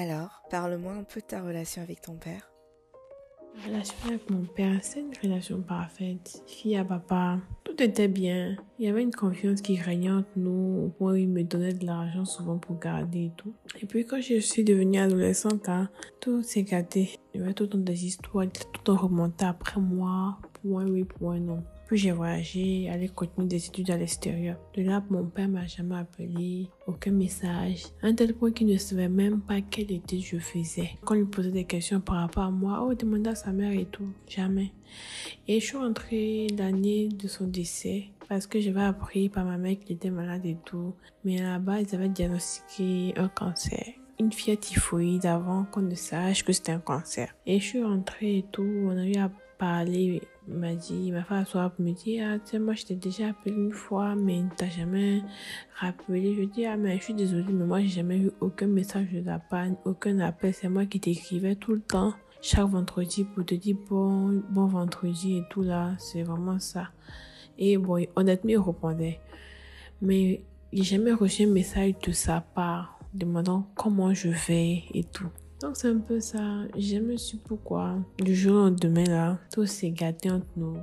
Alors, parle-moi un peu de ta relation avec ton père. La relation avec mon père, c'est une relation parfaite. Fille à papa, tout était bien. Il y avait une confiance qui régnait entre nous au point où il me donnait de l'argent souvent pour garder et tout. Et puis quand je suis devenue adolescente, hein, tout s'est gâté. Il y avait tout le temps des histoires, tout le temps remonté après moi, point oui, point non. Puis j'ai voyagé, allé continuer des études à l'extérieur. De là, mon père m'a jamais appelé, aucun message. Un tel point qu'il ne savait même pas quelle étude je faisais. Quand il posait des questions par rapport à moi, oh, demandait à sa mère et tout. Jamais. Et je suis rentrée l'année de son décès parce que j'avais appris par ma mère qu'il était malade et tout. Mais là-bas, ils avaient diagnostiqué un cancer une fièvre typhoïde avant qu'on ne sache que c'était un cancer. Et je suis rentrée et tout, on a eu à parler il m'a dit, il m'a fait asseoir pour me dire, ah, tiens, moi, je t'ai déjà appelé une fois, mais ne t'a jamais rappelé. Je dis, ah, mais je suis désolée, mais moi, j'ai jamais eu aucun message de la panne, aucun appel. C'est moi qui t'écrivais tout le temps, chaque vendredi, pour te dire bon, bon vendredi et tout là. C'est vraiment ça. Et bon, honnêtement, il répondait. Mais j'ai jamais reçu un message de sa part demandant comment je vais et tout. Donc c'est un peu ça. Je me suis pourquoi du jour au lendemain là, tout s'est gâté entre nous.